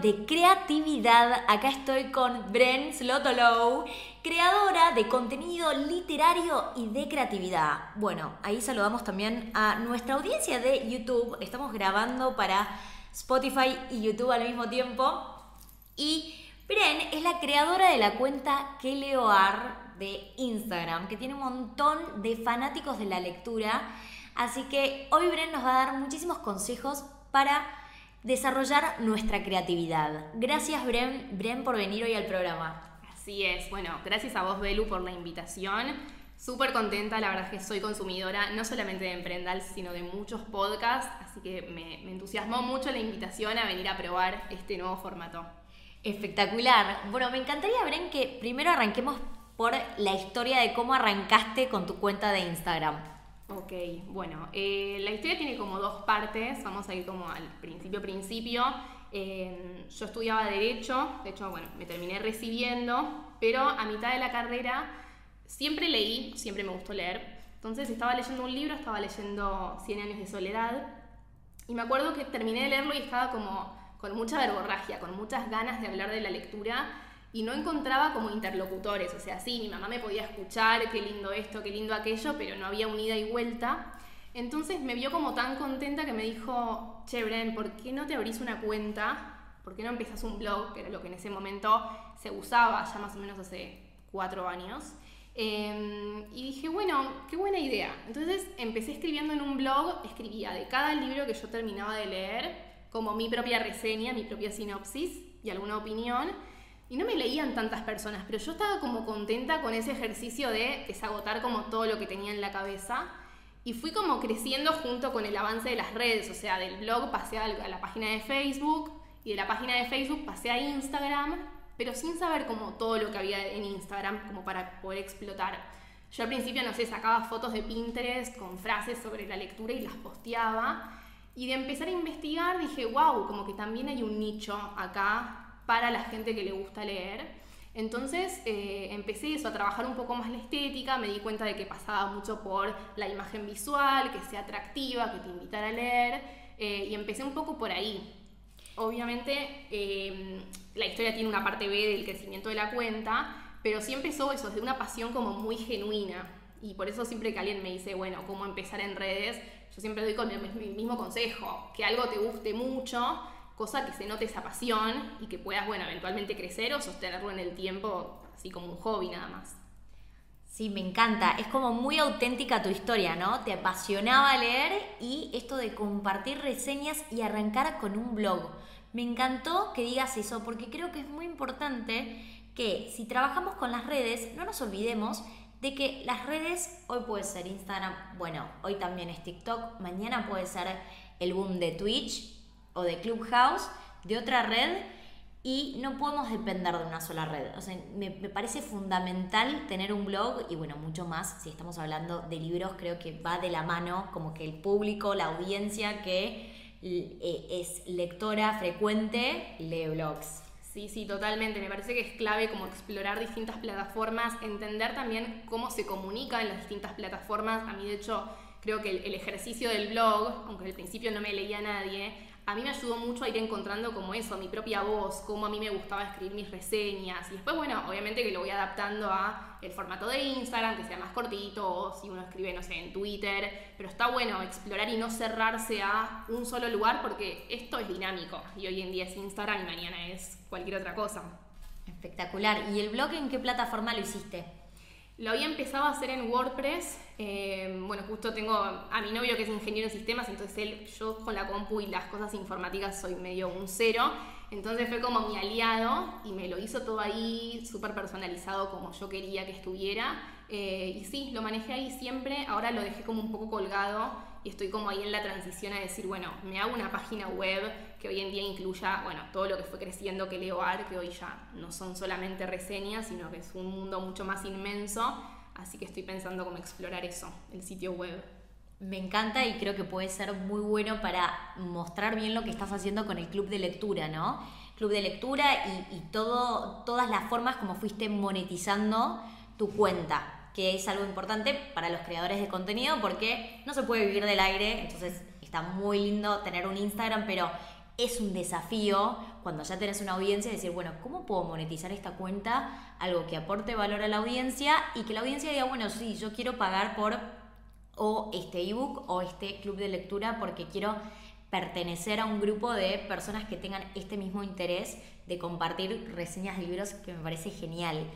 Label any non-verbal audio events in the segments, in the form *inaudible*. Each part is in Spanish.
de creatividad. Acá estoy con Bren Slotolow, creadora de contenido literario y de creatividad. Bueno, ahí saludamos también a nuestra audiencia de YouTube. Estamos grabando para Spotify y YouTube al mismo tiempo. Y Bren es la creadora de la cuenta Que Leoar de Instagram, que tiene un montón de fanáticos de la lectura. Así que hoy Bren nos va a dar muchísimos consejos para desarrollar nuestra creatividad. Gracias, Bren, Bren, por venir hoy al programa. Así es. Bueno, gracias a vos, Belu, por la invitación. Súper contenta, la verdad es que soy consumidora no solamente de Emprendal, sino de muchos podcasts, así que me, me entusiasmó mucho la invitación a venir a probar este nuevo formato. Espectacular. Bueno, me encantaría, Bren, que primero arranquemos por la historia de cómo arrancaste con tu cuenta de Instagram. Ok, bueno, eh, la historia tiene como dos partes, vamos a ir como al principio principio. yo estudiaba Derecho, de hecho, bueno, me terminé recibiendo, pero a mitad de la carrera siempre leí, siempre me gustó leer. Entonces estaba leyendo un libro, estaba leyendo Cien años de soledad, y me acuerdo que terminé de leerlo y estaba como con mucha verborragia, con muchas ganas de hablar de la lectura, y no encontraba como interlocutores, o sea, sí, mi mamá me podía escuchar, qué lindo esto, qué lindo aquello, pero no había un ida y vuelta. Entonces me vio como tan contenta que me dijo, che, Bren, ¿por qué no te abrís una cuenta? ¿Por qué no empezás un blog? Que era lo que en ese momento se usaba, ya más o menos hace cuatro años. Em, y dije, bueno, qué buena idea. Entonces empecé escribiendo en un blog, escribía de cada libro que yo terminaba de leer, como mi propia reseña, mi propia sinopsis y alguna opinión. Y no me leían tantas personas, pero yo estaba como contenta con ese ejercicio de desagotar como todo lo que tenía en la cabeza. Y fui como creciendo junto con el avance de las redes, o sea, del blog pasé a la página de Facebook y de la página de Facebook pasé a Instagram, pero sin saber como todo lo que había en Instagram como para poder explotar. Yo al principio, no sé, sacaba fotos de Pinterest con frases sobre la lectura y las posteaba. Y de empezar a investigar dije, wow, como que también hay un nicho acá para la gente que le gusta leer. Entonces eh, empecé eso, a trabajar un poco más la estética, me di cuenta de que pasaba mucho por la imagen visual, que sea atractiva, que te invitara a leer, eh, y empecé un poco por ahí. Obviamente eh, la historia tiene una parte B del crecimiento de la cuenta, pero sí empezó eso, desde una pasión como muy genuina. Y por eso siempre que alguien me dice, bueno, ¿cómo empezar en redes? Yo siempre doy con el mismo consejo, que algo te guste mucho, cosa que se note esa pasión y que puedas, bueno, eventualmente crecer o sostenerlo en el tiempo, así como un hobby nada más. Sí, me encanta. Es como muy auténtica tu historia, ¿no? Te apasionaba leer y esto de compartir reseñas y arrancar con un blog. Me encantó que digas eso porque creo que es muy importante que si trabajamos con las redes, no nos olvidemos de que las redes, hoy puede ser Instagram, bueno, hoy también es TikTok, mañana puede ser el boom de Twitch, o de Clubhouse, de otra red, y no podemos depender de una sola red. O sea, me, parece fundamental tener un blog y bueno, mucho más, si estamos hablando de libros, creo que va de la mano como que el público, la audiencia que eh, es lectora frecuente, lee blogs. Sí, sí, totalmente. Me parece que es clave como explorar distintas plataformas, entender también cómo se comunica en las distintas plataformas. A mí, de hecho, creo que el, el ejercicio del blog, aunque al principio no me leía nadie, a mí me ayudó mucho a ir encontrando como eso, mi propia voz, cómo a mí me gustaba escribir mis reseñas. Y después, bueno, obviamente que lo voy adaptando a el formato de Instagram, que sea más cortito, o si uno escribe, no sé, en Twitter. Pero está bueno explorar y no cerrarse a un solo lugar porque esto es dinámico. Y hoy en día es Instagram y mañana es cualquier otra cosa. Espectacular. ¿Y el blog en qué plataforma lo hiciste? Lo había empezado a hacer en WordPress. Eh, bueno, justo tengo a mi novio que es ingeniero en sistemas, entonces él, yo con la compu y las cosas informáticas soy medio un cero. Entonces fue como mi aliado y me lo hizo todo ahí súper personalizado como yo quería que estuviera. Eh, y sí, lo manejé ahí siempre. Ahora lo dejé como un poco colgado y estoy como ahí en la transición a decir, bueno, me hago una página web que hoy en día incluya, bueno, todo lo que fue creciendo que leo AR, que hoy ya no son solamente reseñas, sino que es un mundo mucho más inmenso, así que estoy pensando cómo explorar eso, el sitio web. Me encanta y creo que puede ser muy bueno para mostrar bien lo que estás haciendo con el club de lectura, ¿no? Club de lectura y, y todo, todas las formas como fuiste monetizando tu cuenta que es algo importante para los creadores de contenido porque no se puede vivir del aire, entonces está muy lindo tener un Instagram, pero es un desafío cuando ya tenés una audiencia decir, bueno, ¿cómo puedo monetizar esta cuenta? Algo que aporte valor a la audiencia y que la audiencia diga, bueno, sí, yo quiero pagar por o este ebook o este club de lectura porque quiero pertenecer a un grupo de personas que tengan este mismo interés de compartir reseñas de libros que me parece genial.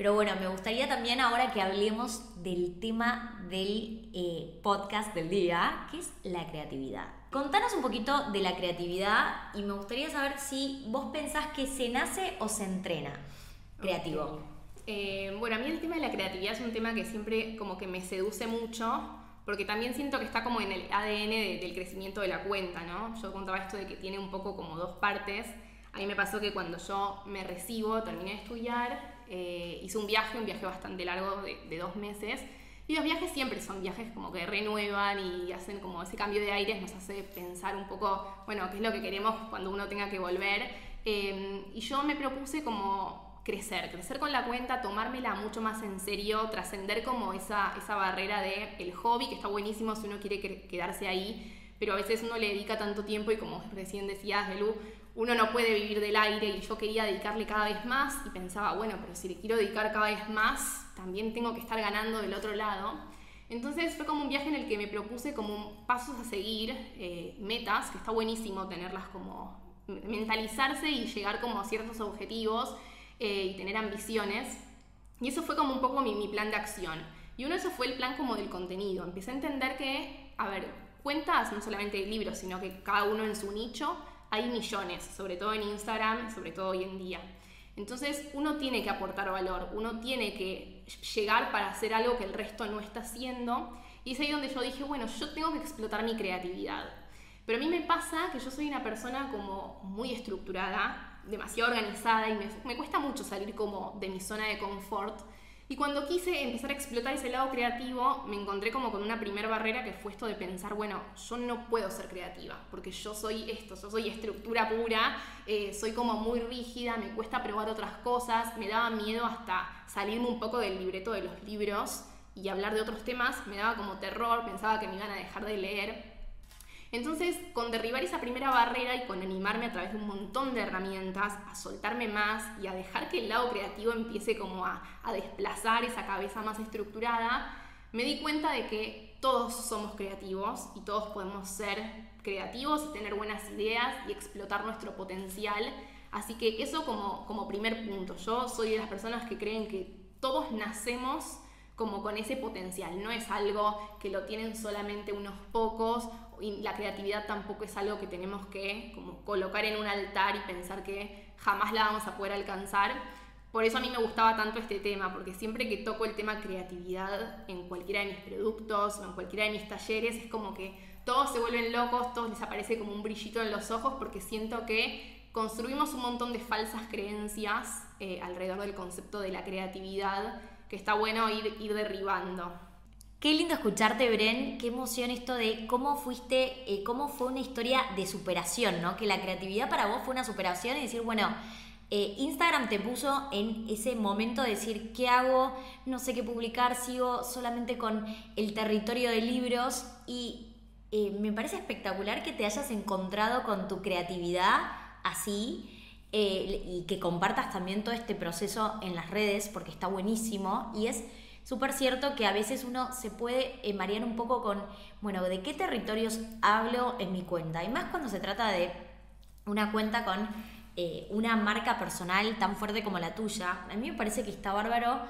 Pero bueno, me gustaría también ahora que hablemos del tema del eh, podcast del día, que es la creatividad. Contanos un poquito de la creatividad y me gustaría saber si vos pensás que se nace o se entrena creativo. Eh, bueno, a mí el tema de la creatividad es un tema que siempre como que me seduce mucho, porque también siento que está como en el ADN del crecimiento de la cuenta, ¿no? Yo contaba esto de que tiene un poco como dos partes. A mí me pasó que cuando yo me recibo, terminé de estudiar, eh, hice un viaje, un viaje bastante largo de, dos meses, y los viajes siempre son viajes como que renuevan y hacen como ese cambio de aires, nos hace pensar un poco, bueno, qué es lo que queremos cuando uno tenga que volver. Eh, y yo me propuse como crecer, crecer con la cuenta, tomármela mucho más en serio, trascender como esa, esa barrera de el hobby, que está buenísimo si uno quiere quedarse ahí, pero a veces uno le dedica tanto tiempo y como recién decías, Belú, uno no puede vivir del aire y yo quería dedicarle cada vez más y pensaba, bueno, pero si le quiero dedicar cada vez más, también tengo que estar ganando del otro lado. Entonces fue como un viaje en el que me propuse como pasos a seguir, eh, metas, que está buenísimo tenerlas como mentalizarse y llegar como a ciertos objetivos eh, y tener ambiciones. Y eso fue como un poco mi, mi plan de acción. Y uno de esos fue el plan como del contenido. Empecé a entender que, a ver, cuentas no solamente libros, sino que cada uno en su nicho hay millones, sobre todo en Instagram, sobre todo hoy en día. Entonces uno tiene que aportar valor, uno tiene que llegar para hacer algo que el resto no está haciendo. Y es ahí donde yo dije, bueno, yo tengo que explotar mi creatividad. Pero a mí me pasa que yo soy una persona como muy estructurada, demasiado organizada y me, me cuesta mucho salir como de mi zona de confort. Y cuando quise empezar a explotar ese lado creativo, me encontré como con una primera barrera que fue esto de pensar, bueno, yo no puedo ser creativa, porque yo soy esto, yo soy estructura pura, eh, soy como muy rígida, me cuesta probar otras cosas, me daba miedo hasta salirme un poco del libreto de los libros y hablar de otros temas, me daba como terror, pensaba que me iban a dejar de leer. Entonces, con derribar esa primera barrera y con animarme a través de un montón de herramientas a soltarme más y a dejar que el lado creativo empiece como a, desplazar esa cabeza más estructurada, me di cuenta de que todos somos creativos y todos podemos ser creativos y tener buenas ideas y explotar nuestro potencial. Así que eso como, como primer punto. Yo soy de las personas que creen que todos nacemos como con ese potencial, no es algo que lo tienen solamente unos pocos la creatividad tampoco es algo que tenemos que como colocar en un altar y pensar que jamás la vamos a poder alcanzar. Por eso a mí me gustaba tanto este tema, porque siempre que toco el tema creatividad en cualquiera de mis productos o en cualquiera de mis talleres, es como que todos se vuelven locos, todos les aparece como un brillito en los ojos, porque siento que construimos un montón de falsas creencias eh, alrededor del concepto de la creatividad que está bueno ir derribando. Qué lindo escucharte, Bren. Qué emoción esto de cómo fuiste, eh, cómo fue una historia de superación, ¿no? Que la creatividad para vos fue una superación y decir, bueno, eh, Instagram te puso en ese momento de decir, ¿qué hago? No sé qué publicar, sigo solamente con el territorio de libros y eh, me parece espectacular que te hayas encontrado con tu creatividad así y que compartas también todo este proceso en las redes porque está buenísimo y es súper cierto que a veces uno se puede eh, marear un poco con, bueno, ¿de qué territorios hablo en mi cuenta? Y más cuando se trata de una cuenta con eh, una marca personal tan fuerte como la tuya. A mí me parece que está bárbaro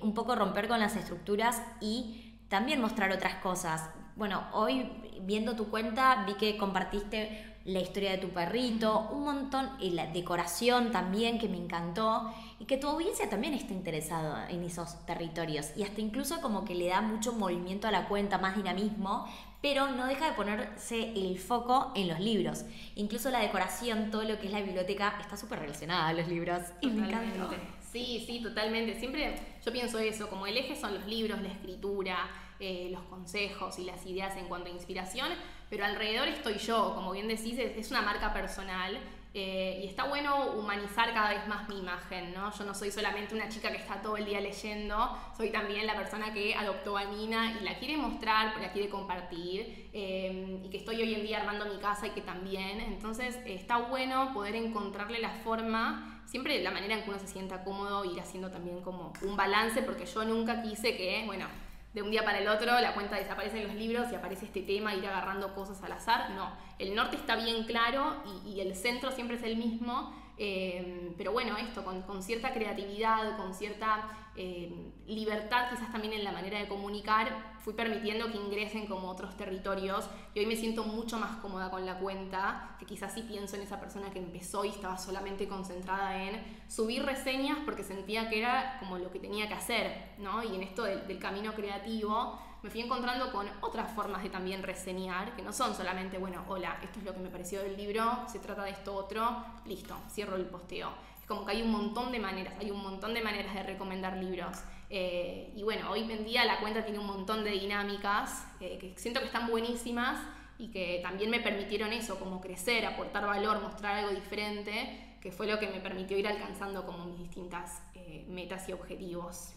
un poco romper con las estructuras y también mostrar otras cosas. Bueno, hoy viendo tu cuenta vi que compartiste la historia de tu perrito, un montón, y la decoración también que me encantó, y que tu audiencia también está interesada en esos territorios, y hasta incluso como que le da mucho movimiento a la cuenta, más dinamismo, pero no deja de ponerse el foco en los libros. Incluso la decoración, todo lo que es la biblioteca, está súper relacionada a los libros, y me encantó. Sí, sí, totalmente. Siempre yo pienso eso, como el eje son los libros, la escritura, eh, los consejos y las ideas en cuanto a inspiración, pero alrededor estoy yo, como bien decís, es, una marca personal Eh, y está bueno humanizar cada vez más mi imagen, ¿no? Yo no soy solamente una chica que está todo el día leyendo, soy también la persona que adoptó a Nina y la quiere mostrar, la quiere compartir, eh, y que estoy hoy en día armando mi casa y que también. Entonces está bueno poder encontrarle la forma, siempre la manera en que uno se sienta cómodo, ir haciendo también como un balance, porque yo nunca quise que, bueno, de un día para el otro la cuenta desaparece en los libros y aparece este tema, ir agarrando cosas al azar. No, el norte está bien claro y, el centro siempre es el mismo, eh, pero bueno, esto con, con, cierta creatividad, con cierta eh, libertad quizás también en la manera de comunicar, fui permitiendo que ingresen como otros territorios y hoy me siento mucho más cómoda con la cuenta, que quizás sí pienso en esa persona que empezó y estaba solamente concentrada en subir reseñas porque sentía que era como lo que tenía que hacer, ¿no? Y en esto del camino creativo me fui encontrando con otras formas de también reseñar, que no son solamente, bueno, hola, esto es lo que me pareció del libro, se trata de esto otro, listo, cierro el posteo como que hay un montón de maneras, hay un montón de maneras de recomendar libros. Eh, y bueno, hoy en día la cuenta tiene un montón de dinámicas eh, que siento que están buenísimas y que también me permitieron eso, como crecer, aportar valor, mostrar algo diferente, que fue lo que me permitió ir alcanzando como mis distintas eh, metas y objetivos.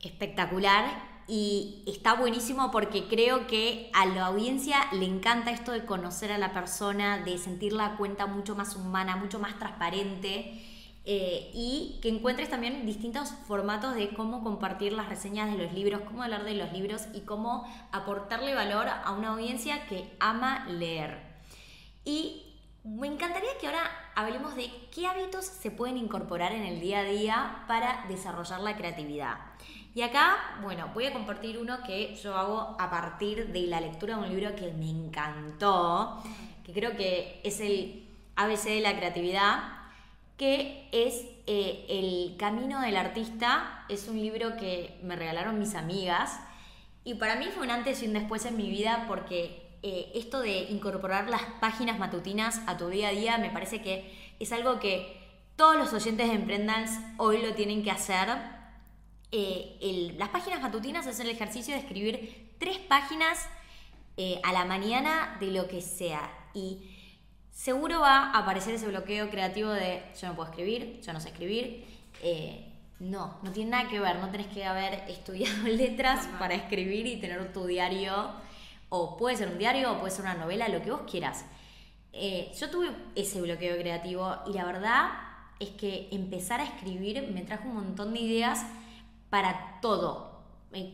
Espectacular y está buenísimo porque creo que a la audiencia le encanta esto de conocer a la persona, de sentir la cuenta mucho más humana, mucho más transparente eh, y que encuentres también distintos formatos de cómo compartir las reseñas de los libros, cómo hablar de los libros y cómo aportarle valor a una audiencia que ama leer. Y me encantaría que ahora hablemos de qué hábitos se pueden incorporar en el día a día para desarrollar la creatividad. Y acá, bueno, voy a compartir uno que yo hago a partir de la lectura de un libro que me encantó, que creo que es el ABC de la creatividad, que es eh, El Camino del Artista. Es un libro que me regalaron mis amigas y para mí fue un antes y un después en mi vida porque eh, esto de incorporar las páginas matutinas a tu día a día me parece que es algo que todos los oyentes de Emprendance hoy lo tienen que hacer eh, las páginas matutinas es el ejercicio de escribir tres páginas eh, a la mañana de lo que sea. Y seguro va a aparecer ese bloqueo creativo de yo no puedo escribir, yo no sé escribir. Eh, no, no tiene nada que ver, no tenés que haber *laughs* estudiado letras para escribir y tener tu diario, o puede ser un diario, o puede ser una novela, lo que vos quieras. yo tuve ese bloqueo creativo y la verdad es que empezar a escribir me trajo un montón de ideas para todo.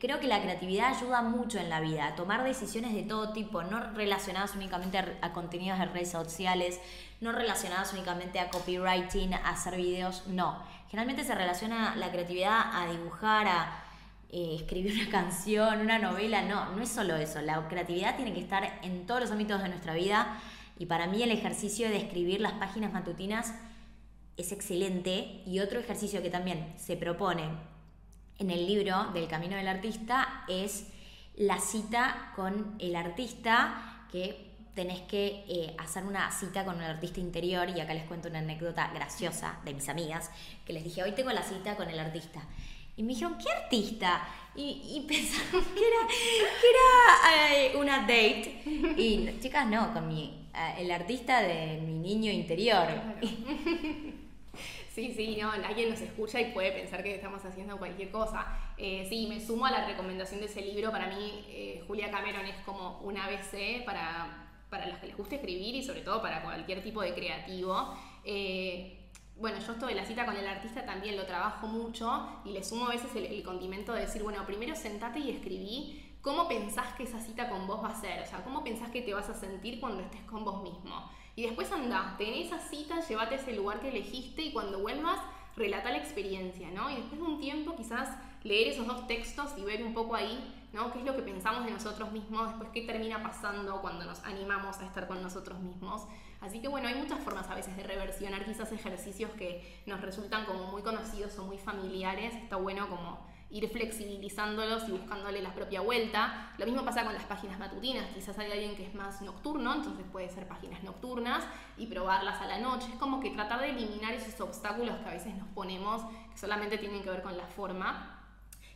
Creo que la creatividad ayuda mucho en la vida, a tomar decisiones de todo tipo, no relacionadas únicamente a, contenidos de redes sociales, no relacionadas únicamente a copywriting, a hacer videos, no. Generalmente se relaciona la creatividad a dibujar, a eh, escribir una *laughs* canción, una novela, no, no es solo eso, la creatividad tiene que estar en todos los ámbitos de nuestra vida y para mí el ejercicio de escribir las páginas matutinas es excelente y otro ejercicio que también se propone en el libro del Camino del Artista es la cita con el artista, que tenés que eh, hacer una cita con el artista interior, y acá les cuento una anécdota graciosa de mis amigas, que les dije, hoy tengo la cita con el artista. Y me dijeron, ¿qué artista? Y, *laughs* pensaron que era, que era eh, una date. Y chicas, no, con mi, eh, el artista de mi niño interior. *laughs* Sí, sí, no, alguien nos escucha y puede pensar que estamos haciendo cualquier cosa. Eh, sí, me sumo a la recomendación de ese libro. Para mí, eh, Julia Cameron es como un ABC para, para los que les guste escribir y sobre todo para cualquier tipo de creativo. Eh, bueno, yo esto de la cita con el artista también lo trabajo mucho y le sumo a veces el, el condimento de decir, bueno, primero sentate y escribí cómo pensás que esa cita con vos va a ser, o sea, cómo pensás que te vas a sentir cuando estés con vos mismo. Y después anda, ten esa cita, llévate ese lugar que elegiste y cuando vuelvas, relata la experiencia, ¿no? Y después de un tiempo quizás leer esos dos textos y ver un poco ahí, ¿no? ¿Qué es lo que pensamos de nosotros mismos? Después, ¿qué termina pasando cuando nos animamos a estar con nosotros mismos? Así que bueno, hay muchas formas a veces de reversionar quizás ejercicios que nos resultan como muy conocidos o muy familiares. Está bueno como ir flexibilizándolos y buscándole la propia vuelta. Lo mismo pasa con las páginas matutinas, quizás hay alguien que es más nocturno, entonces puede ser páginas nocturnas y probarlas a la noche. Es como que tratar de eliminar esos obstáculos que a veces nos ponemos, que solamente tienen que ver con la forma.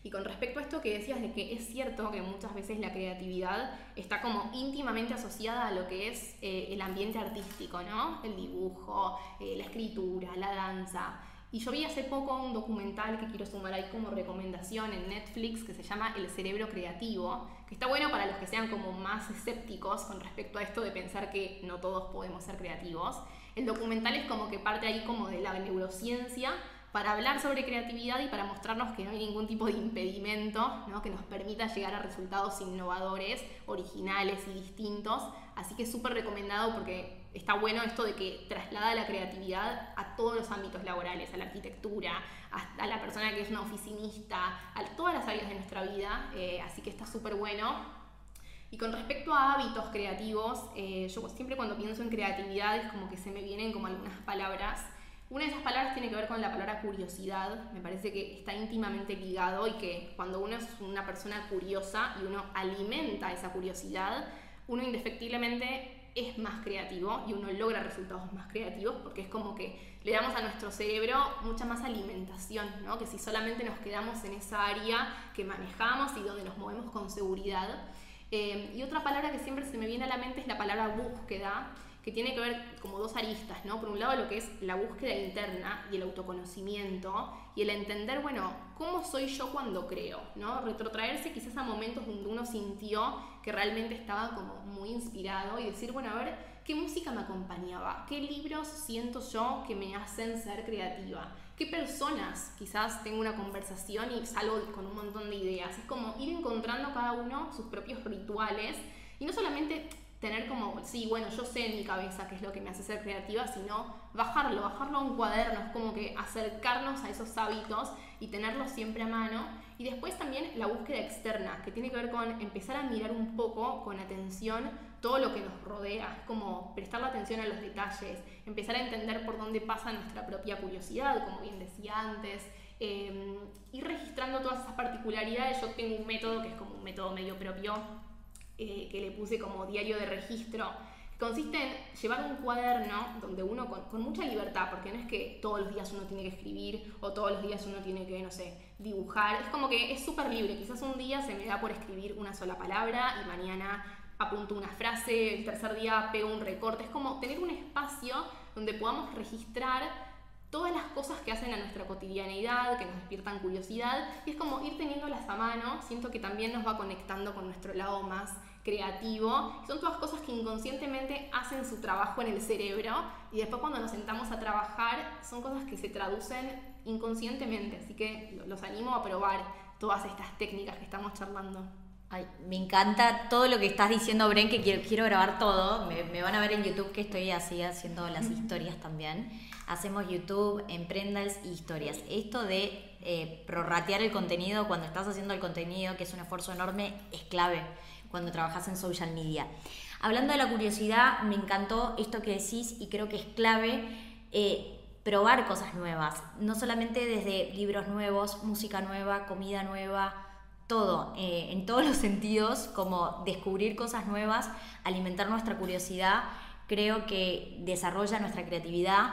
Y con respecto a esto que decías de que es cierto que muchas veces la creatividad está como íntimamente asociada a lo que es eh, el ambiente artístico, ¿no? El dibujo, eh, la escritura, la danza. Y yo vi hace poco un documental que quiero sumar ahí como recomendación en Netflix que se llama El cerebro creativo, que está bueno para los que sean como más escépticos con respecto a esto de pensar que no todos podemos ser creativos. El documental es como que parte ahí como de la neurociencia para hablar sobre creatividad y para mostrarnos que no hay ningún tipo de impedimento ¿no? que nos permita llegar a resultados innovadores, originales y distintos. Así que es súper recomendado porque está bueno esto de que traslada la creatividad a todos los ámbitos laborales, a la arquitectura, a, la persona que es una oficinista, a todas las áreas de nuestra vida. Eh, así que está súper bueno. Y con respecto a hábitos creativos, eh, yo siempre cuando pienso en creatividad es como que se me vienen como algunas palabras una de esas palabras tiene que ver con la palabra curiosidad. Me parece que está íntimamente ligado y que cuando uno es una persona curiosa y uno alimenta esa curiosidad, uno indefectiblemente es más creativo y uno logra resultados más creativos porque es como que le damos a nuestro cerebro mucha más alimentación, ¿no? que si solamente nos quedamos en esa área que manejamos y donde nos movemos con seguridad. Eh, y otra palabra que siempre se me viene a la mente es la palabra búsqueda que tiene que ver como dos aristas, ¿no? Por un lado lo que es la búsqueda interna y el autoconocimiento y el entender, bueno, ¿cómo soy yo cuando creo? ¿no? Retrotraerse quizás a momentos donde uno sintió que realmente estaba como muy inspirado y decir, bueno, a ver, ¿qué música me acompañaba? ¿Qué libros siento yo que me hacen ser creativa? ¿Qué personas quizás tengo una conversación y salgo con un montón de ideas? Es como ir encontrando cada uno sus propios rituales y no solamente tener como, sí, bueno, yo sé en mi cabeza qué es lo que me hace ser creativa, sino bajarlo, bajarlo a un cuaderno, es como que acercarnos a esos hábitos y tenerlos siempre a mano. Y después también la búsqueda externa, que tiene que ver con empezar a mirar un poco con atención todo lo que nos rodea, como prestar la atención a los detalles, empezar a entender por dónde pasa nuestra propia curiosidad, como bien decía antes, eh, ir registrando todas esas particularidades. Yo tengo un método que es como un método medio propio eh, que le puse como diario de registro, consiste en llevar un cuaderno donde uno con, mucha libertad, porque no es que todos los días uno tiene que escribir o todos los días uno tiene que, no sé, dibujar, es como que es súper libre, quizás un día se me da por escribir una sola palabra y mañana apunto una frase, el tercer día pego un recorte, es como tener un espacio donde podamos registrar todas las cosas que hacen a nuestra cotidianeidad, que nos despiertan curiosidad, y es como ir teniéndolas a mano, siento que también nos va conectando con nuestro lado más creativo. Son todas cosas que inconscientemente hacen su trabajo en el cerebro y después cuando nos sentamos a trabajar son cosas que se traducen inconscientemente, así que los animo a probar todas estas técnicas que estamos charlando. Ay, me encanta todo lo que estás diciendo, Bren, que quiero, quiero grabar todo. Me, me, van a ver en YouTube que estoy así haciendo las historias también hacemos YouTube, emprendals y historias. Esto de eh, prorratear el contenido cuando estás haciendo el contenido, que es un esfuerzo enorme, es clave cuando trabajas en social media. Hablando de la curiosidad, me encantó esto que decís y creo que es clave eh, probar cosas nuevas, no solamente desde libros nuevos, música nueva, comida nueva, todo, eh, en todos *laughs* los sentidos, como descubrir cosas nuevas, alimentar nuestra curiosidad, creo que desarrolla nuestra creatividad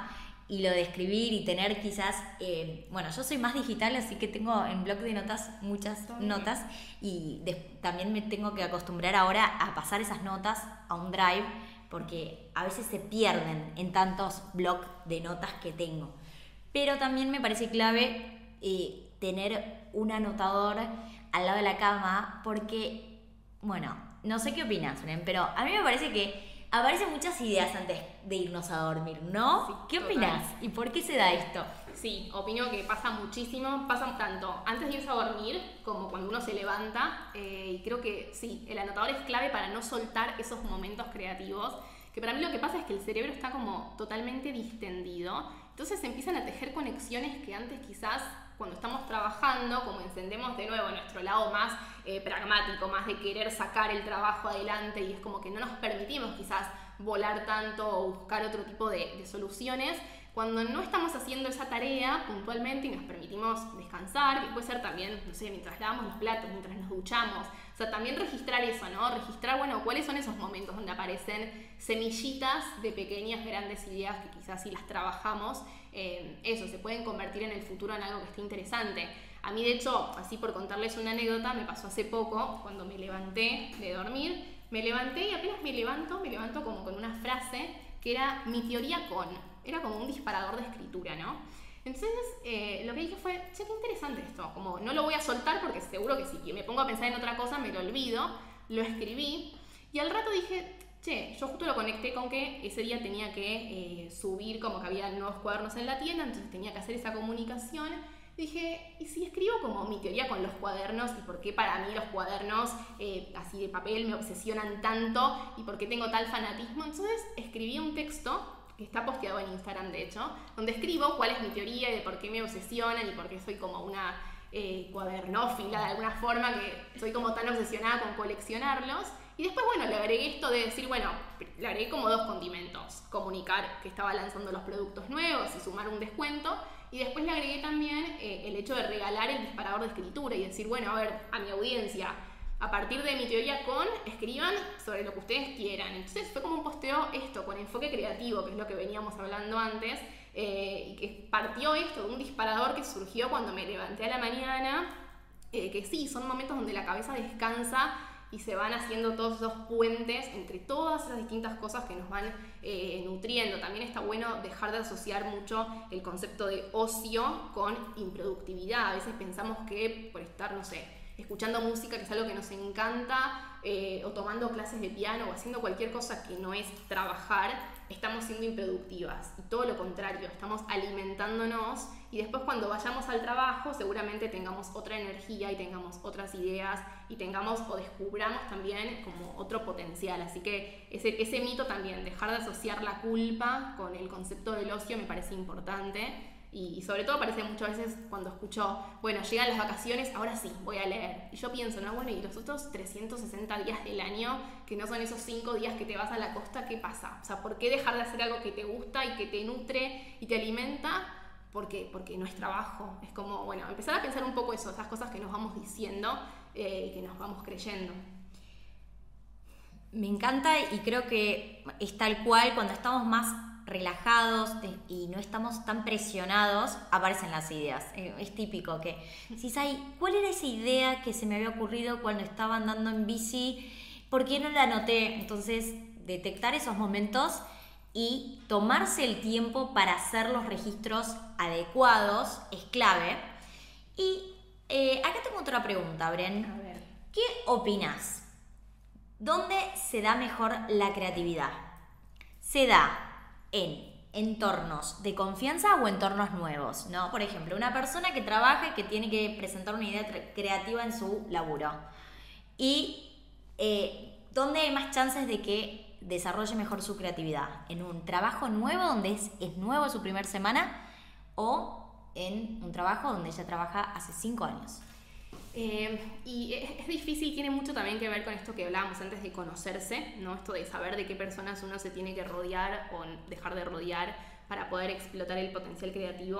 y lo de escribir y tener quizás, eh, bueno, yo soy más digital, así que tengo en blog de notas muchas notas y también me tengo que acostumbrar ahora a pasar esas notas a un drive porque a veces se pierden en tantos blogs de notas que tengo. Pero también me parece clave eh, tener un anotador al lado de la cama porque, bueno, no sé qué opinas, pero a mí me parece que aparecen muchas ideas antes de irnos a dormir, ¿no? ¿Qué opinas? ¿Y por qué se da esto? Sí, opino que pasa muchísimo, pasa tanto antes de irse a dormir como cuando uno se levanta. Eh, y creo que sí, el anotador es clave para no soltar esos momentos creativos. Que para mí lo que pasa es que el cerebro está como totalmente distendido. Entonces empiezan a tejer conexiones que antes quizás cuando estamos trabajando, como encendemos de nuevo nuestro lado más eh, pragmático, más de querer sacar el trabajo adelante y es como que no nos permitimos quizás volar tanto o buscar otro tipo de, de soluciones, cuando no estamos haciendo esa tarea puntualmente y nos permitimos descansar, que puede ser también, no sé, mientras lavamos los platos, mientras nos duchamos, o sea, también registrar eso, ¿no? Registrar, bueno, cuáles son esos momentos donde aparecen semillitas de pequeñas, grandes ideas que quizás si las trabajamos, eh, eso, se pueden convertir en el futuro en algo que esté interesante. A mí, de hecho, así por contarles una anécdota, me pasó hace poco, cuando me levanté de dormir, me levanté y apenas me levanto, me levanto como con una frase que era mi teoría con, era como un disparador de escritura, ¿no? Entonces, eh, lo que dije fue, che, qué interesante esto, como no lo voy a soltar porque seguro que si me pongo a pensar en otra cosa me lo olvido, lo escribí y al rato dije, che, yo justo lo conecté con que ese día tenía que eh, subir como que había nuevos cuadernos en la tienda, entonces tenía que hacer esa comunicación. Dije, ¿y si escribo como mi teoría con los cuadernos y por qué para mí los cuadernos eh, así de papel me obsesionan tanto y por qué tengo tal fanatismo? Entonces escribí un texto que está posteado en Instagram de hecho, donde escribo cuál es mi teoría y de por qué me obsesionan y por qué soy como una eh, cuadernófila de alguna forma, que soy como tan obsesionada con coleccionarlos. Y después, bueno, le agregué esto de decir, bueno, le agregué como dos condimentos. Comunicar que estaba lanzando los productos nuevos y sumar un descuento. Y después le agregué también eh, el hecho de regalar el disparador de escritura y decir, bueno, a ver, a mi audiencia, a partir de mi teoría con, escriban sobre lo que ustedes quieran. Entonces fue como un posteo esto, con enfoque creativo, que es lo que veníamos hablando antes, eh, y que partió esto de un disparador que surgió cuando me levanté a la mañana, eh, que sí, son momentos donde la cabeza descansa y se van haciendo todos esos puentes entre todas esas distintas cosas que nos van eh, nutriendo. También está bueno dejar de asociar mucho el concepto de ocio con improductividad. A veces pensamos que por estar, no sé, escuchando música, que es algo que nos encanta, eh, o tomando clases de piano, o haciendo cualquier cosa que no es trabajar, estamos siendo improductivas. Y todo lo contrario, estamos alimentándonos y después cuando vayamos al trabajo seguramente tengamos otra energía y tengamos otras ideas y tengamos o descubramos también como otro potencial. Así que ese, ese mito también, dejar de asociar la culpa con el concepto del ocio me parece importante. Y, sobre todo aparece muchas veces cuando escucho, bueno, llegan las vacaciones, ahora sí, voy a leer. Y yo pienso, no, bueno, y los otros 360 días del año, que no son esos 5 días que te vas a la costa, ¿qué pasa? O sea, ¿por qué dejar de hacer algo que te gusta y que te nutre y te alimenta? Porque, porque no es trabajo. Es como, bueno, empezar a pensar un poco eso, esas cosas que nos vamos diciendo, eh, que nos vamos creyendo. Me encanta y creo que es tal cual cuando estamos más relajados y no estamos tan presionados, aparecen las ideas. Eh, es típico que, si hay, ¿cuál era esa idea que se me había ocurrido cuando estaba andando en bici? ¿Por qué no la anoté? Entonces, detectar esos momentos y tomarse el tiempo para hacer los registros adecuados es clave. Y eh, acá tengo otra pregunta, Bren. A ver. ¿Qué opinas? ¿Dónde se da mejor la creatividad? ¿Se da en entornos de confianza o entornos nuevos, ¿no? Por ejemplo, una persona que trabaja y que tiene que presentar una idea creativa en su laburo. Y eh, ¿dónde hay más chances de que desarrolle mejor su creatividad? ¿En un trabajo nuevo donde es, es nuevo su primer semana o en un trabajo donde ella trabaja hace cinco años? Eh, y es, difícil, tiene mucho también que ver con esto que hablábamos antes de conocerse, ¿no? Esto de saber de qué personas uno se tiene que rodear o dejar de rodear para poder explotar el potencial creativo.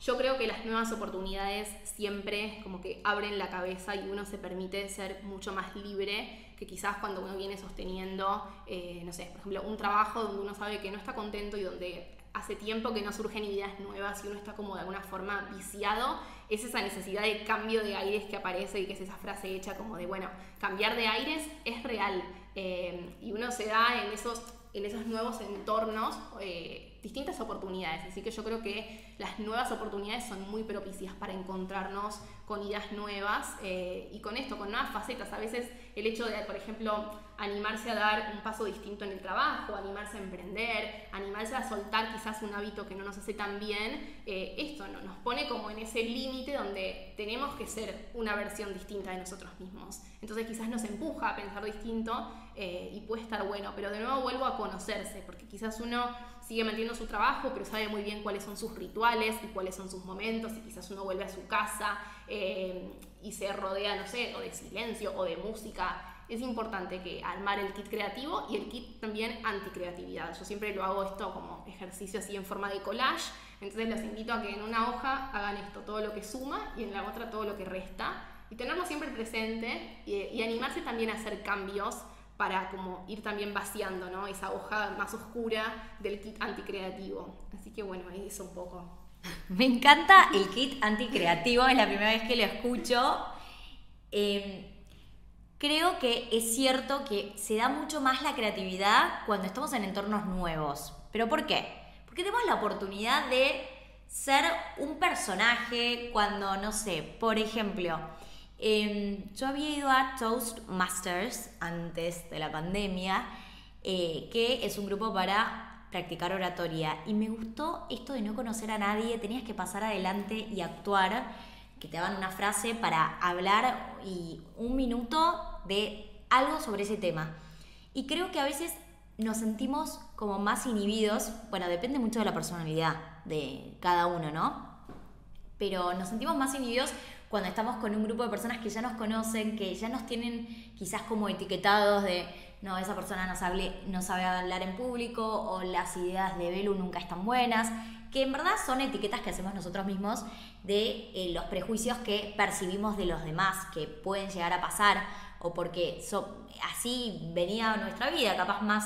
Yo creo que las nuevas oportunidades siempre como que abren la cabeza y uno se permite ser mucho más libre que quizás cuando uno viene sosteniendo, eh, no sé, por ejemplo, un trabajo donde uno sabe que no está contento y donde hace tiempo que no surgen ideas nuevas y uno está como de alguna forma viciado es esa necesidad de cambio de aires que aparece y que es esa frase hecha como de, bueno, cambiar de aires es real. Eh, y uno se da en esos, en esos nuevos entornos eh, distintas oportunidades. Así que yo creo que las nuevas oportunidades son muy propicias para encontrarnos con ideas nuevas eh, y con esto, con nuevas facetas. A veces el hecho de, por ejemplo, animarse a dar un paso distinto en el trabajo, animarse a emprender, animarse a soltar quizás un hábito que no nos hace tan bien, eh, esto ¿no? nos pone como en ese límite donde tenemos que ser una versión distinta de nosotros mismos. Entonces quizás nos empuja a pensar distinto eh, y puede estar bueno, pero de nuevo vuelvo a conocerse, porque quizás uno sigue manteniendo su trabajo, pero sabe muy bien cuáles son sus rituales y cuáles son sus momentos, y quizás uno vuelve a su casa eh, y se rodea, no sé, o de silencio o de música. Es importante que armar el kit creativo y el kit también anticreatividad. Yo siempre lo hago esto como ejercicio así en forma de collage, entonces los invito a que en una hoja hagan esto, todo lo que suma y en la otra todo lo que resta. Y tenerlo siempre presente y, animarse también a hacer cambios para como ir también vaciando ¿no? esa hoja más oscura del kit anticreativo. Así que bueno, ahí es un poco. *laughs* Me encanta el kit anticreativo, es la primera vez que lo escucho. Em, creo que es cierto que se da mucho más la creatividad cuando estamos en entornos nuevos. ¿Pero por qué? Porque tenemos la oportunidad de ser un personaje cuando, no sé, por ejemplo, em, yo había ido a Toastmasters antes de la pandemia, eh, que es un grupo para practicar oratoria. Y me gustó esto de no conocer a nadie, tenías que pasar adelante y actuar, que te daban una frase para hablar y un minuto de algo sobre ese tema. Y creo que a veces nos sentimos como más inhibidos, bueno, depende mucho de la personalidad de cada uno, ¿no? Pero nos sentimos más inhibidos cuando estamos con un grupo de personas que ya nos conocen, que ya nos tienen quizás como etiquetados de, no, esa persona no sabe, no sabe hablar en público o las ideas de Belu nunca están buenas, que en verdad son etiquetas que hacemos nosotros mismos de eh, los prejuicios que percibimos de los demás, que pueden llegar a pasar, o porque así venía nuestra vida, capaz más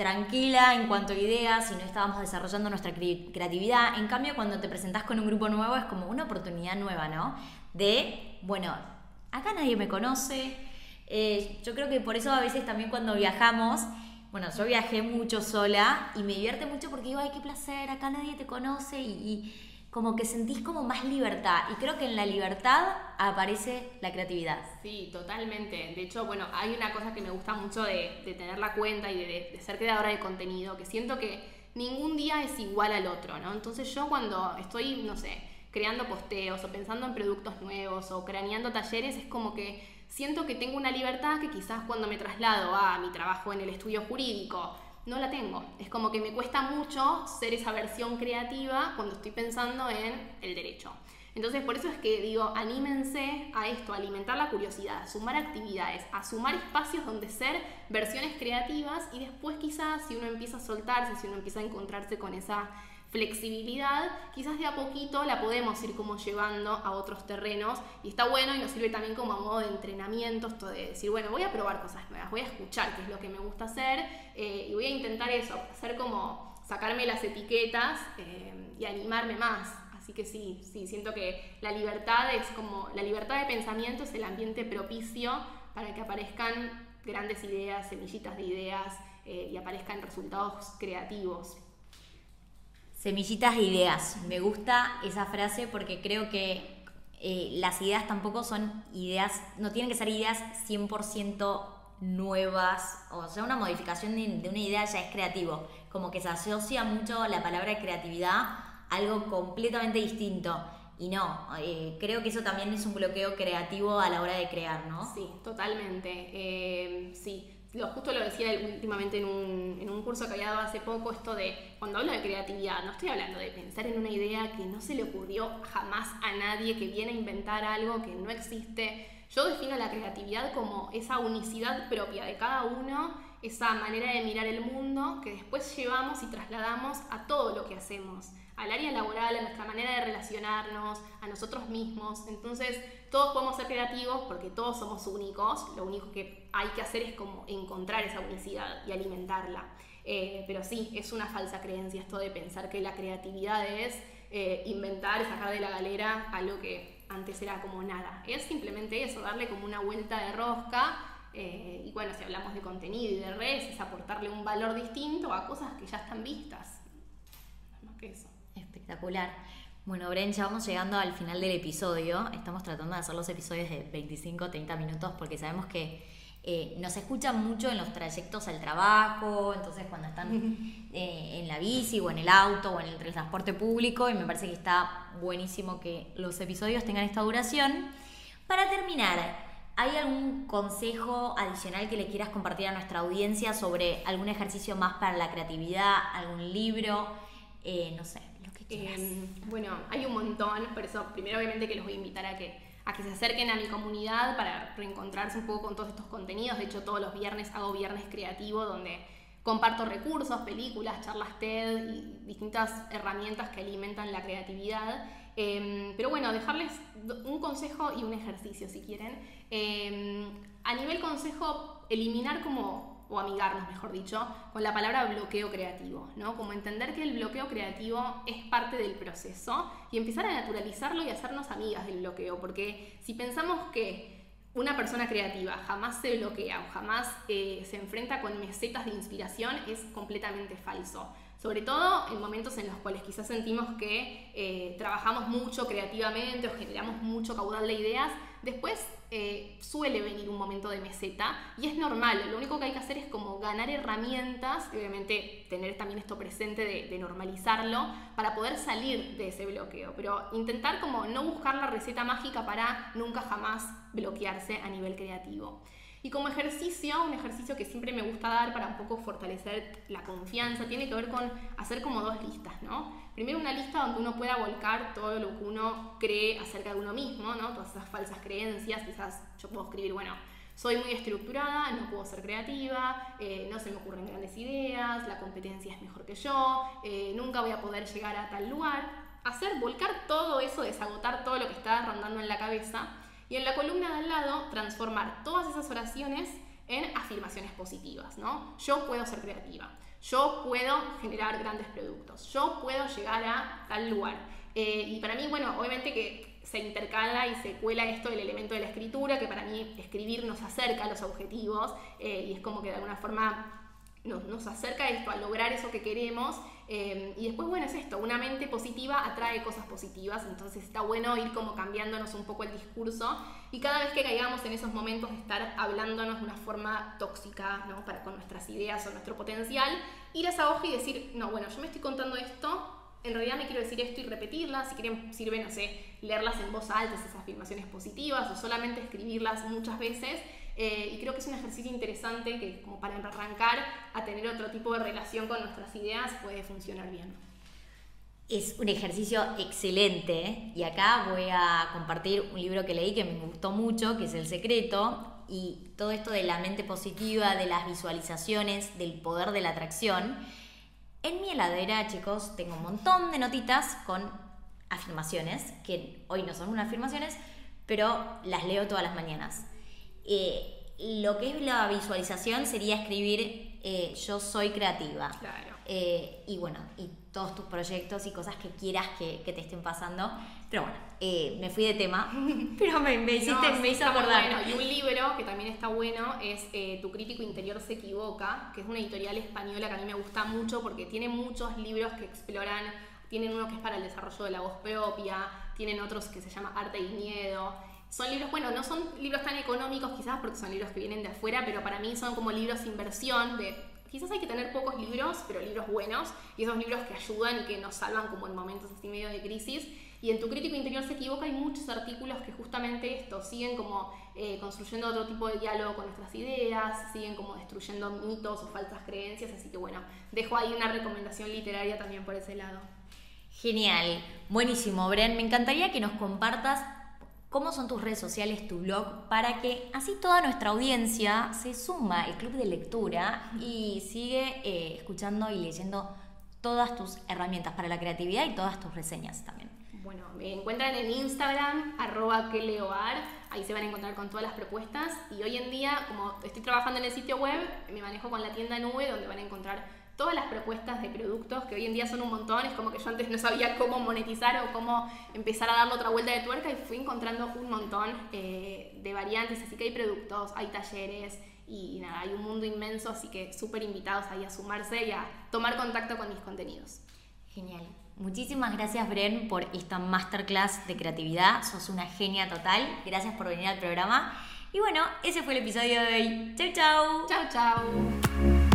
tranquila en cuanto a ideas y no estábamos desarrollando nuestra creatividad. En cambio, cuando te presentás con un grupo nuevo es como una oportunidad nueva, ¿no? De, bueno, acá nadie me conoce. Eh, yo creo que por eso a veces también cuando viajamos, bueno, yo viajé mucho sola y me divierte mucho porque digo, ay, qué placer, acá nadie te conoce y como que sentís como más libertad. Y creo que en la libertad aparece la creatividad. Sí, totalmente. De hecho, bueno, hay una cosa que me gusta mucho de, tener la cuenta y de, ser creadora de contenido, que siento que ningún día es igual al otro, ¿no? Entonces yo cuando estoy, no sé, creando posteos o pensando en productos nuevos o craneando talleres, es como que siento que tengo una libertad que quizás cuando me traslado a mi trabajo en el estudio jurídico, no la tengo. Es como que me cuesta mucho ser esa versión creativa cuando estoy pensando en el derecho. Entonces, por eso es que digo, anímense a esto, a alimentar la curiosidad, a sumar actividades, a sumar espacios donde ser versiones creativas y después quizás si uno empieza a soltarse, si uno empieza a encontrarse con esa flexibilidad, quizás de a poquito la podemos ir como llevando a otros terrenos y está bueno y nos sirve también como a modo de entrenamiento esto de decir, bueno, voy a probar cosas nuevas, voy a escuchar qué es lo que me gusta hacer eh, y voy a intentar eso, hacer como sacarme las etiquetas eh, y animarme más. Así que sí, sí, siento que la libertad es como, la libertad de pensamiento es el ambiente propicio para que aparezcan grandes ideas, semillitas de ideas eh, y aparezcan resultados creativos. Semillitas de ideas. Me gusta esa frase porque creo que eh, las ideas tampoco son ideas, no tienen que ser ideas 100% nuevas, o sea, una modificación de, una idea ya es creativo, como que se asocia mucho la palabra creatividad a algo completamente distinto. Y no, eh, creo que eso también es un bloqueo creativo a la hora de crear, ¿no? Sí, totalmente. Eh, sí, lo, justo lo decía últimamente en un, en un curso que había dado hace poco, esto de, cuando hablo de creatividad, no estoy hablando de pensar en una idea que no se le ocurrió jamás a nadie, que viene a inventar algo que no existe. Yo defino la creatividad como esa unicidad propia de cada uno, esa manera de mirar el mundo que después llevamos y trasladamos a todo lo que hacemos al área laboral, a nuestra manera de relacionarnos, a nosotros mismos. Entonces, todos podemos ser creativos porque todos somos únicos. Lo único que hay que hacer es como encontrar esa unicidad y alimentarla. Eh, pero sí, es una falsa creencia esto de pensar que la creatividad es eh, inventar, sacar de la galera algo que antes era como nada. Es simplemente eso, darle como una vuelta de rosca. Eh, y bueno, si hablamos de contenido y de redes, es aportarle un valor distinto a cosas que ya están vistas. Más que eso. Espectacular. Bueno, Bren, ya vamos llegando al final del episodio. Estamos tratando de hacer los episodios de 25, 30 minutos porque sabemos que eh, nos escuchan mucho en los trayectos al trabajo, entonces cuando están eh, en la bici o en el auto o en el transporte público y me parece que está buenísimo que los episodios tengan esta duración. Para terminar, ¿hay algún consejo adicional que le quieras compartir a nuestra audiencia sobre algún ejercicio más para la creatividad, algún libro? Eh, no sé. Em, bueno, hay un montón, por eso primero obviamente que los voy a invitar a que, a que se acerquen a mi comunidad para reencontrarse un poco con todos estos contenidos. De hecho, todos los viernes hago viernes creativo donde comparto recursos, películas, charlas TED y distintas herramientas que alimentan la creatividad. Em, pero bueno, dejarles un consejo y un ejercicio si quieren. Em, a nivel consejo, eliminar como o amigarnos, mejor dicho, con la palabra bloqueo creativo, ¿no? Como entender que el bloqueo creativo es parte del proceso y empezar a naturalizarlo y hacernos amigas del bloqueo, porque si pensamos que una persona creativa jamás se bloquea o jamás eh, se enfrenta con mesetas de inspiración es completamente falso sobre todo en momentos en los cuales quizás sentimos que eh, trabajamos mucho creativamente o generamos mucho caudal de ideas, después eh, suele venir un momento de meseta y es normal, lo único que hay que hacer es como ganar herramientas y obviamente tener también esto presente de, de normalizarlo para poder salir de ese bloqueo, pero intentar como no buscar la receta mágica para nunca jamás bloquearse a nivel creativo. Y como ejercicio, un ejercicio que siempre me gusta dar para un poco fortalecer la confianza, tiene que ver con hacer como dos listas, ¿no? Primero una lista donde uno pueda volcar todo lo que uno cree acerca de uno mismo, ¿no? Todas esas falsas creencias, quizás yo puedo escribir, bueno, soy muy estructurada, no puedo ser creativa, eh, no se me ocurren grandes ideas, la competencia es mejor que yo, eh, nunca voy a poder llegar a tal lugar. Hacer, volcar todo eso, desagotar todo lo que está rondando en la cabeza y en la columna de al lado, transformar todas esas oraciones en afirmaciones positivas, ¿no? Yo puedo ser creativa, yo puedo generar grandes productos, yo puedo llegar a tal lugar. Eh, y para mí, bueno, obviamente que se intercala y se cuela esto del elemento de la escritura, que para mí escribir nos acerca a los objetivos eh, y es como que de alguna forma nos, nos, acerca esto, a lograr eso que queremos. Eh, y después, bueno, es esto, una mente positiva atrae cosas positivas, entonces está bueno ir como cambiándonos un poco el discurso y cada vez que caigamos en esos momentos de estar hablándonos de una forma tóxica, ¿no? Para con nuestras ideas o nuestro potencial, ir a esa hoja y decir, no, bueno, yo me estoy contando esto, en realidad me quiero decir esto y repetirlas, si quieren sirve, no sé, leerlas en voz alta, esas afirmaciones positivas o solamente escribirlas muchas veces eh, y creo que es un ejercicio interesante que como para arrancar a tener otro tipo de relación con nuestras ideas puede funcionar bien. Es un ejercicio excelente y acá voy a compartir un libro que leí que me gustó mucho, que es El Secreto, y todo esto de la mente positiva, de las visualizaciones, del poder de la atracción. En mi heladera, chicos, tengo un montón de notitas con afirmaciones, que hoy no son unas afirmaciones, pero las leo todas las mañanas. Eh, lo que es la visualización sería escribir eh, yo soy creativa. Claro. Eh, y bueno, y todos tus proyectos y cosas que quieras que, te estén pasando. Pero bueno, me fui de tema, *laughs* pero me, me hiciste, me hizo acordar. Y un libro que también está bueno es Tu crítico interior se equivoca, que es una editorial española que a mí me gusta mucho porque tiene muchos libros que exploran, tienen uno que es para el desarrollo de la voz propia, tienen otros que se llama Arte y Miedo son libros, bueno, no son libros tan económicos quizás porque son libros que vienen de afuera, pero para mí son como libros inversión, de quizás hay que tener pocos libros, pero libros buenos, y esos libros que ayudan y que nos salvan como en momentos así medio de crisis. Y en tu crítico interior se equivoca, hay muchos artículos que justamente esto, siguen como eh, construyendo otro tipo de diálogo con nuestras ideas, siguen como destruyendo mitos o falsas creencias, así que bueno, dejo ahí una recomendación literaria también por ese lado. Genial, buenísimo, Bren. Me encantaría que nos compartas cómo son tus redes sociales, tu blog, para que así toda nuestra audiencia se suma al club de lectura y sigue eh, escuchando y leyendo todas tus herramientas para la creatividad y todas tus reseñas también. Bueno, me encuentran en Instagram, arroba leoar, ahí se van a encontrar con todas las propuestas y hoy en día, como estoy trabajando en el sitio web, me manejo con la tienda nube donde van a encontrar todas las propuestas de productos que hoy en día son un montón, es como que yo antes no sabía cómo monetizar o cómo empezar a darle otra vuelta de tuerca y fui encontrando un montón eh, de variantes, así que hay productos, hay talleres y nada, hay un mundo inmenso, así que súper invitados ahí a sumarse y a tomar contacto con mis contenidos. Genial. Muchísimas gracias, Bren, por esta masterclass de creatividad. Sos una genia total. Gracias por venir al programa. Y bueno, ese fue el episodio de hoy. Chau, chau. Chau, chau.